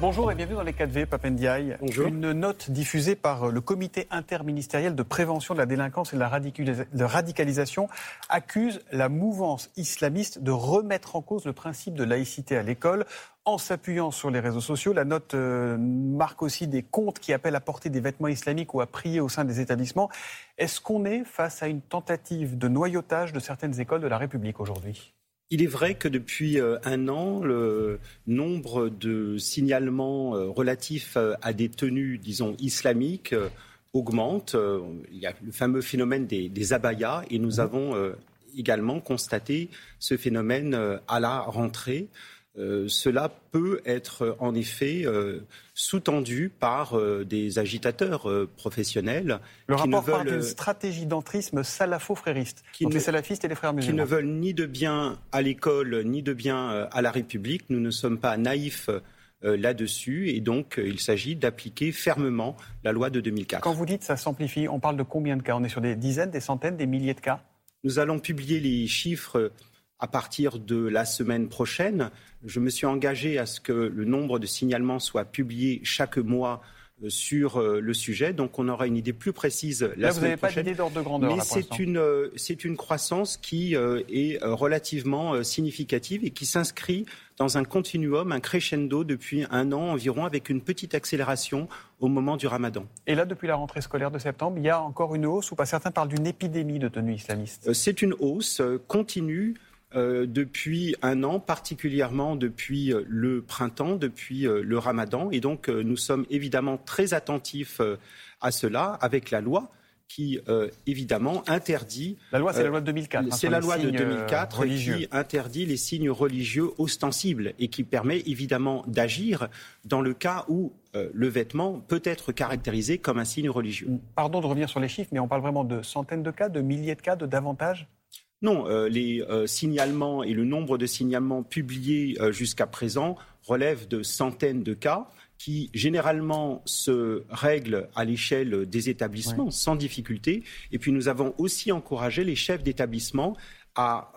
Bonjour et bienvenue dans les 4V, Papendiaï. Bonjour. Une note diffusée par le comité interministériel de prévention de la délinquance et de la radicalisation accuse la mouvance islamiste de remettre en cause le principe de laïcité à l'école en s'appuyant sur les réseaux sociaux. La note euh, marque aussi des comptes qui appellent à porter des vêtements islamiques ou à prier au sein des établissements. Est-ce qu'on est face à une tentative de noyautage de certaines écoles de la République aujourd'hui? Il est vrai que depuis euh, un an, le nombre de signalements euh, relatifs euh, à des tenues, disons, islamiques augmente. Il y a le fameux phénomène des, des abayas et nous mmh. avons également constaté ce phénomène à la rentrée. Euh, cela peut être en effet euh, sous-tendu par euh, des agitateurs professionnels. Le qui rapport ne veulent, parle d'une stratégie d'entrisme salafo-frériste entre les salafistes et les frères musulmans. Qui ne veulent ni de bien à l'école, ni de bien à la République. Nous ne sommes pas naïfs là-dessus et donc il s'agit d'appliquer fermement la loi de 2004. Quand vous dites ça s'amplifie, on parle de combien de cas? On est sur des dizaines, des centaines, des milliers de cas? Nous allons publier les chiffres à partir de la semaine prochaine. Je me suis engagé à ce que le nombre de signalements soit publié chaque mois euh, sur euh, le sujet. Donc on aura une idée plus précise la là, semaine prochaine. Vous n'avez pas d'idée d'ordre de grandeur. Mais c'est une, euh, c'est une croissance qui est relativement significative et qui s'inscrit dans un continuum, un crescendo depuis un an environ, avec une petite accélération au moment du ramadan. Et là, depuis la rentrée scolaire de septembre, il y a encore une hausse ou pas Certains parlent d'une épidémie de tenues islamistes. C'est une hausse continue euh, depuis un an, particulièrement depuis euh, le printemps, depuis euh, le ramadan. Et donc, nous sommes évidemment très attentifs à cela avec la loi qui, évidemment, interdit. La loi, c'est la loi de 2004. Hein, c'est la loi de 2004 qui interdit les signes religieux ostensibles et qui permet évidemment d'agir dans le cas où le vêtement peut être caractérisé comme un signe religieux. Pardon de revenir sur les chiffres, mais on parle vraiment de centaines de cas, de milliers de cas, de davantage? Non, euh, les euh, signalements et le nombre de signalements publiés euh, jusqu'à présent relèvent de centaines de cas qui généralement se règlent à l'échelle des établissements sans difficulté. Et puis nous avons aussi encouragé les chefs d'établissement à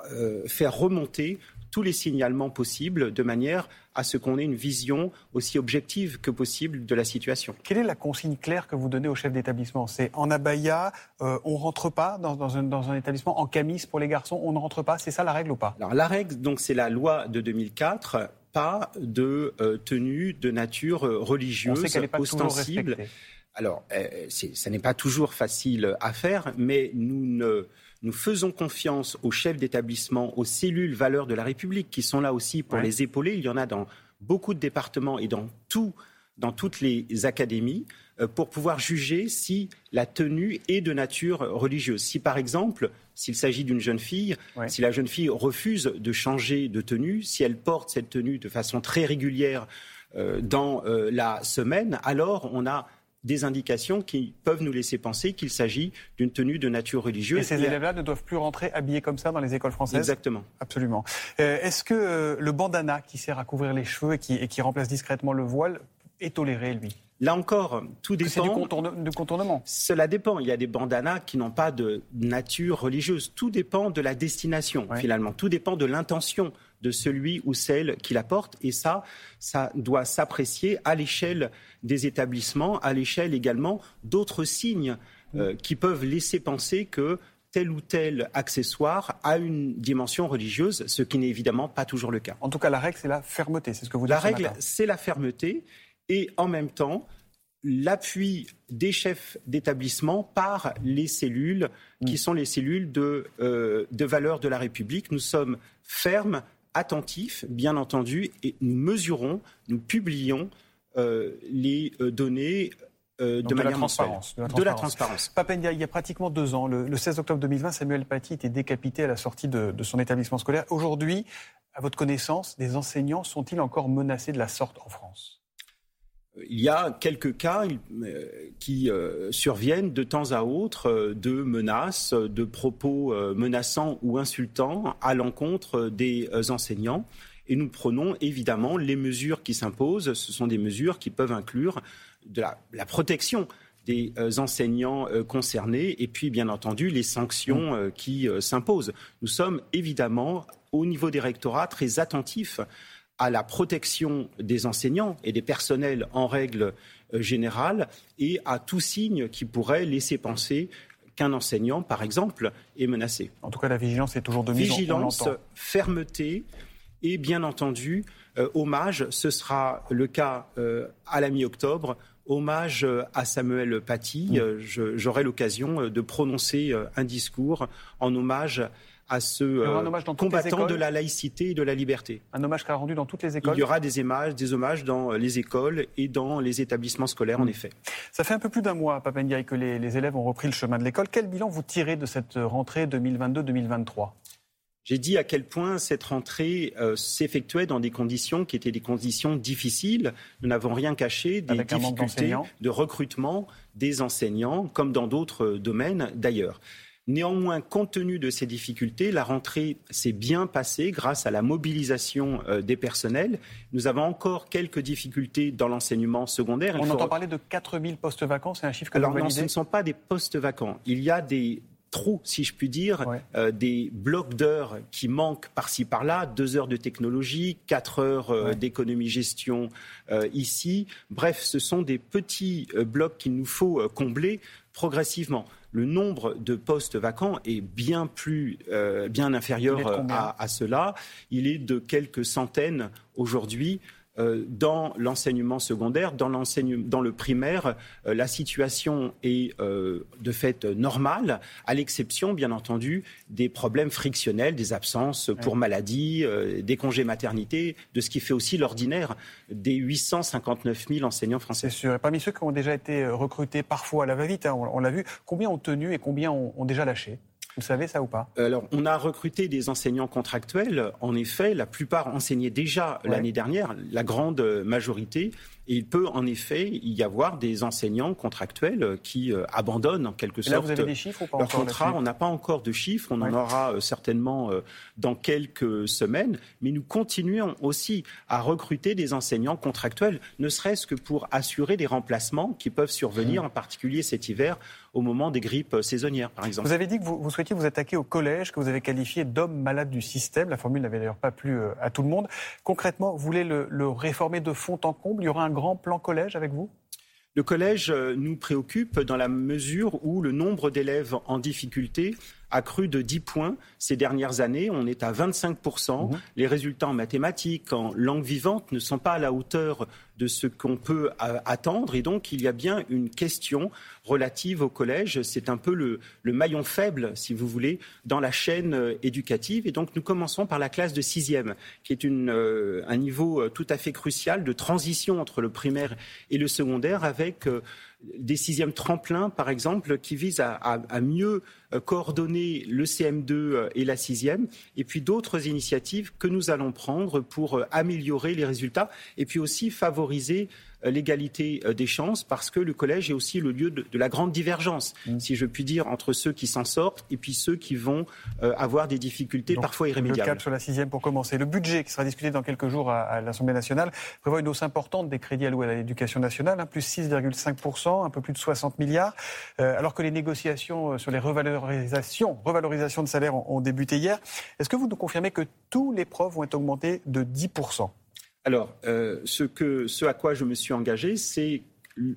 faire remonter tous les signalements possibles de manière à ce qu'on ait une vision aussi objective que possible de la situation. Quelle est la consigne claire que vous donnez au chef d'établissement? C'est en abaya, euh, on ne rentre pas dans, un, établissement en camis pour les garçons, on ne rentre pas, c'est ça la règle ou pas? Alors la règle, donc c'est la loi de 2004, pas de euh, tenue de nature religieuse ostensible. Alors, euh, ça n'est pas toujours facile à faire, mais nous ne nous faisons confiance aux chefs d'établissement, aux cellules valeurs de la République qui sont là aussi pour les épauler. Il y en a dans beaucoup de départements et dans tout dans toutes les académies euh, pour pouvoir juger si la tenue est de nature religieuse. Si par exemple, s'il s'agit d'une jeune fille, si la jeune fille refuse de changer de tenue, si elle porte cette tenue de façon très régulière euh, dans euh, la semaine, alors on a des indications qui peuvent nous laisser penser qu'il s'agit d'une tenue de nature religieuse. Et ces élèves-là ne doivent plus rentrer habillés comme ça dans les écoles françaises Exactement. Absolument. Euh, est-ce que euh, le bandana qui sert à couvrir les cheveux et qui, et qui remplace discrètement le voile est toléré, lui? Là encore, tout dépend. C'est du, contournement. Cela dépend. Il y a des bandanas qui n'ont pas de nature religieuse. Tout dépend de la destination, finalement. Tout dépend de l'intention de celui ou celle qui la porte. Et ça, ça doit s'apprécier à l'échelle des établissements, à l'échelle également d'autres signes euh, qui peuvent laisser penser que tel ou tel accessoire a une dimension religieuse, ce qui n'est évidemment pas toujours le cas. En tout cas, la règle, c'est la fermeté, c'est ce que vous dites. La règle, c'est la fermeté et en même temps l'appui des chefs d'établissement par les cellules qui mm. sont les cellules de, euh, de valeur de la République. Nous sommes fermes, attentifs, bien entendu, et nous mesurons, nous publions euh, les euh, données de, manière la transparence, de, la transparence. il y a pratiquement deux ans, le, 16 octobre 2020, Samuel Paty était décapité à la sortie de, de son établissement scolaire. Aujourd'hui, à votre connaissance, des enseignants sont-ils encore menacés de la sorte en France? Il y a quelques cas euh, qui euh, surviennent de temps à autre euh, de menaces, de propos menaçants ou insultants à l'encontre des enseignants. Et nous prenons évidemment les mesures qui s'imposent. Ce sont des mesures qui peuvent inclure de la, protection des enseignants concernés et puis bien entendu les sanctions qui s'imposent. Nous sommes évidemment au niveau des rectorats très attentifs à la protection des enseignants et des personnels en règle générale et à tout signe qui pourrait laisser penser qu'un enseignant, par exemple, est menacé. En tout cas, la vigilance est toujours de mise Vigilance, fermeté et bien entendu, euh, hommage, ce sera le cas euh, à la mi-octobre, hommage euh, à Samuel Paty. Mm. J'aurai l'occasion de prononcer un discours en hommage à ce euh, combattant de la laïcité et de la liberté. Un hommage sera rendu dans toutes les écoles Il y aura des, hommages, des hommages dans les écoles et dans les établissements scolaires, en hmm. effet. Ça fait un peu plus d'un mois, Papendiaï, que les, élèves ont repris le chemin de l'école. Quel bilan vous tirez de cette rentrée 2022-2023 j'ai dit à quel point cette rentrée euh, s'effectuait dans des conditions qui étaient des conditions difficiles. Nous n'avons rien caché, des difficultés de recrutement des enseignants, comme dans d'autres domaines d'ailleurs. Néanmoins, compte tenu de ces difficultés, la rentrée s'est bien passée grâce à la mobilisation euh, des personnels. Nous avons encore quelques difficultés dans l'enseignement secondaire. On entend parler de 4000 postes vacants, c'est un chiffre que Alors non, ce ne sont pas des postes vacants. Il y a des trous, si je puis dire, euh, des blocs d'heures qui manquent par-ci par-là, deux heures de technologie, quatre heures euh, d'économie-gestion ici. Bref, ce sont des petits blocs qu'il nous faut combler progressivement le nombre de postes vacants est bien plus, euh, bien inférieur à, à, cela. Il est de quelques centaines aujourd'hui. Euh, dans l'enseignement secondaire, dans, dans le primaire, euh, la situation est euh, de fait normale, à l'exception, bien entendu, des problèmes frictionnels, des absences pour maladie, des congés maternité, de ce qui fait aussi l'ordinaire des 859 000 enseignants français. Sûr. Et parmi ceux qui ont déjà été recrutés parfois à la va-vite, hein, on, l'a vu, combien ont tenu et combien ont déjà lâché? Vous savez ça ou pas? Alors, on a recruté des enseignants contractuels. En effet, la plupart enseignaient déjà l'année dernière, la grande majorité. Et il peut en effet y avoir des enseignants contractuels qui euh, abandonnent en quelque sorte vous avez des chiffres ou pas leur contrat. On n'a pas encore de chiffres, on en aura euh, certainement euh, dans quelques semaines, mais nous continuons aussi à recruter des enseignants contractuels, ne serait-ce que pour assurer des remplacements qui peuvent survenir, mmh. en particulier cet hiver, au moment des grippes saisonnières, par exemple. Vous avez dit que vous, souhaitiez vous attaquer au collège, que vous avez qualifié d'homme malade du système. La formule n'avait d'ailleurs pas plu à tout le monde. Concrètement, vous voulez le, le réformer de fond en comble? Il y aura un grand plan collège avec vous? Le collège euh, nous préoccupe dans la mesure où le nombre d'élèves en difficulté a cru de 10 points ces dernières années. On est à 25%. Mmh. Les résultats en mathématiques, en langue vivante ne sont pas à la hauteur de ce qu'on peut euh, attendre. Et donc, il y a bien une question relative au collège. C'est un peu le, maillon faible, si vous voulez, dans la chaîne euh, éducative. Et donc, nous commençons par la classe de sixième, qui est une, euh, un niveau tout à fait crucial de transition entre le primaire et le secondaire avec des sixièmes tremplins, par exemple, qui visent à, mieux euh, coordonner le CM2 euh, et la sixième, et puis d'autres initiatives que nous allons prendre pour euh, améliorer les résultats, et puis aussi favoriser l'égalité euh, des chances parce que le collège est aussi le lieu de, la grande divergence, mm. si je puis dire, entre ceux qui s'en sortent et puis ceux qui vont euh, avoir des difficultés parfois irrémédiables. Le cap sur la sixième pour commencer. Le budget qui sera discuté dans quelques jours à, l'Assemblée nationale prévoit une hausse importante des crédits alloués à l'éducation nationale, hein, plus 6,5%, un peu plus de 60 milliards, alors que les négociations sur les revalorisations, revalorisations de salaire ont, ont débuté hier. Est-ce que vous nous confirmez que tous les profs vont être augmentés de 10% alors, euh, ce, que, ce à quoi je me suis engagé, c'est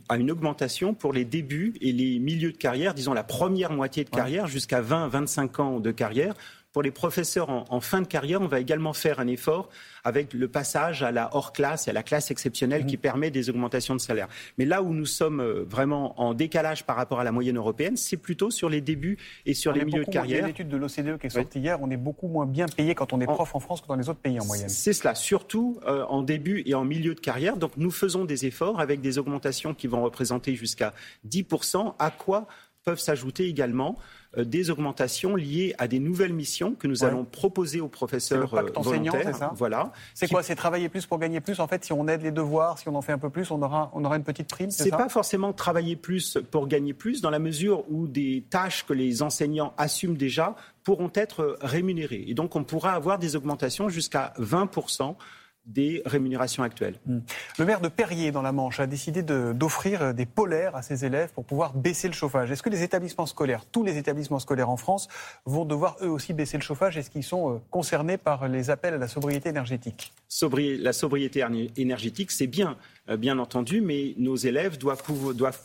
à une augmentation pour les débuts et les milieux de carrière, disons la première moitié de carrière, jusqu'à 20-25 ans de carrière, pour les professeurs en, fin de carrière, on va également faire un effort avec le passage à la hors classe et à la classe exceptionnelle mmh. qui permet des augmentations de salaire. Mais là où nous sommes euh, vraiment en décalage par rapport à la moyenne européenne, c'est plutôt sur les débuts et sur les milieux de carrière. Il y a une étude de l'OCDE qui est sortie hier, on est beaucoup moins bien payé quand on est prof en France que dans les autres pays en moyenne. C'est cela, surtout euh, en début et en milieu de carrière. Donc nous faisons des efforts avec des augmentations qui vont représenter jusqu'à 10%. À quoi peuvent s'ajouter également euh, des augmentations liées à des nouvelles missions que nous allons proposer aux professeurs le pacte volontaires. Ça? Voilà. C'est quoi? C'est travailler plus pour gagner plus En fait, si on aide les devoirs, si on en fait un peu plus, on aura, on aura une petite prime C'est pas forcément travailler plus pour gagner plus, dans la mesure où des tâches que les enseignants assument déjà pourront être rémunérées. Et donc, on pourra avoir des augmentations jusqu'à 20 des rémunérations actuelles. Hmm. Le maire de Perrier, dans la Manche, a décidé d'offrir des polaires à ses élèves pour pouvoir baisser le chauffage. Est-ce que les établissements scolaires, tous les établissements scolaires en France, vont devoir eux aussi baisser le chauffage? Est-ce qu'ils sont euh, concernés par les appels à la sobriété énergétique? La sobriété énergétique, c'est bien. Euh, bien entendu, mais nos élèves doivent,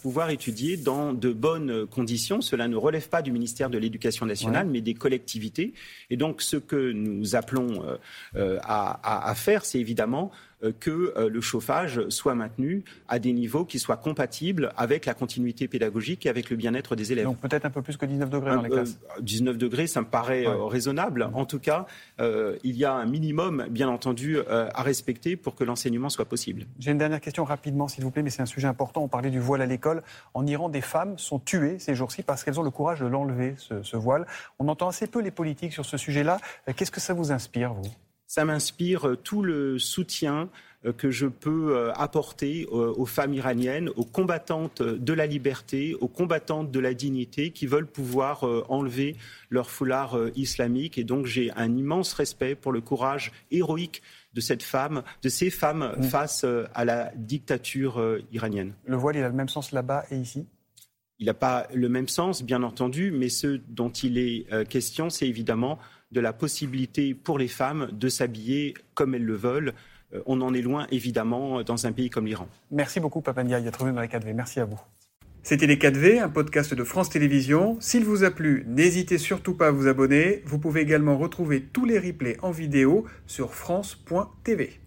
pouvoir étudier dans de bonnes conditions. Cela ne relève pas du ministère de l'Éducation nationale, mais des collectivités. Et donc, ce que nous appelons euh, euh, à, faire, c'est évidemment que euh, le chauffage soit maintenu à des niveaux qui soient compatibles avec la continuité pédagogique et avec le bien-être des élèves. Donc peut-être un peu plus que 19 degrés dans les classes 19 degrés, ça me paraît raisonnable. En tout cas, il y a un minimum, bien entendu, à respecter pour que l'enseignement soit possible. J'ai une dernière question rapidement, s'il vous plaît, mais c'est un sujet important. On parlait du voile à l'école. En Iran, des femmes sont tuées ces jours-ci parce qu'elles ont le courage de l'enlever, ce, ce voile. On entend assez peu les politiques sur ce sujet-là. Qu'est-ce que ça vous inspire, vous? Ça m'inspire euh, tout le soutien euh, que je peux euh, apporter aux femmes iraniennes, aux combattantes de la liberté, aux combattantes de la dignité qui veulent pouvoir enlever leur foulard islamique. Et donc j'ai un immense respect pour le courage héroïque de cette femme, de ces femmes face à la dictature iranienne. Le voile, il a le même sens là-bas et ici? Il n'a pas le même sens, bien entendu, mais ce dont il est question, c'est évidemment de la possibilité pour les femmes de s'habiller comme elles le veulent. Euh, on en est loin, évidemment, dans un pays comme l'Iran. Merci beaucoup, Papandia. Les 4V. Merci à vous. C'était Les 4V, un podcast de France Télévisions. S'il vous a plu, n'hésitez surtout pas à vous abonner. Vous pouvez également retrouver tous les replays en vidéo sur France.tv.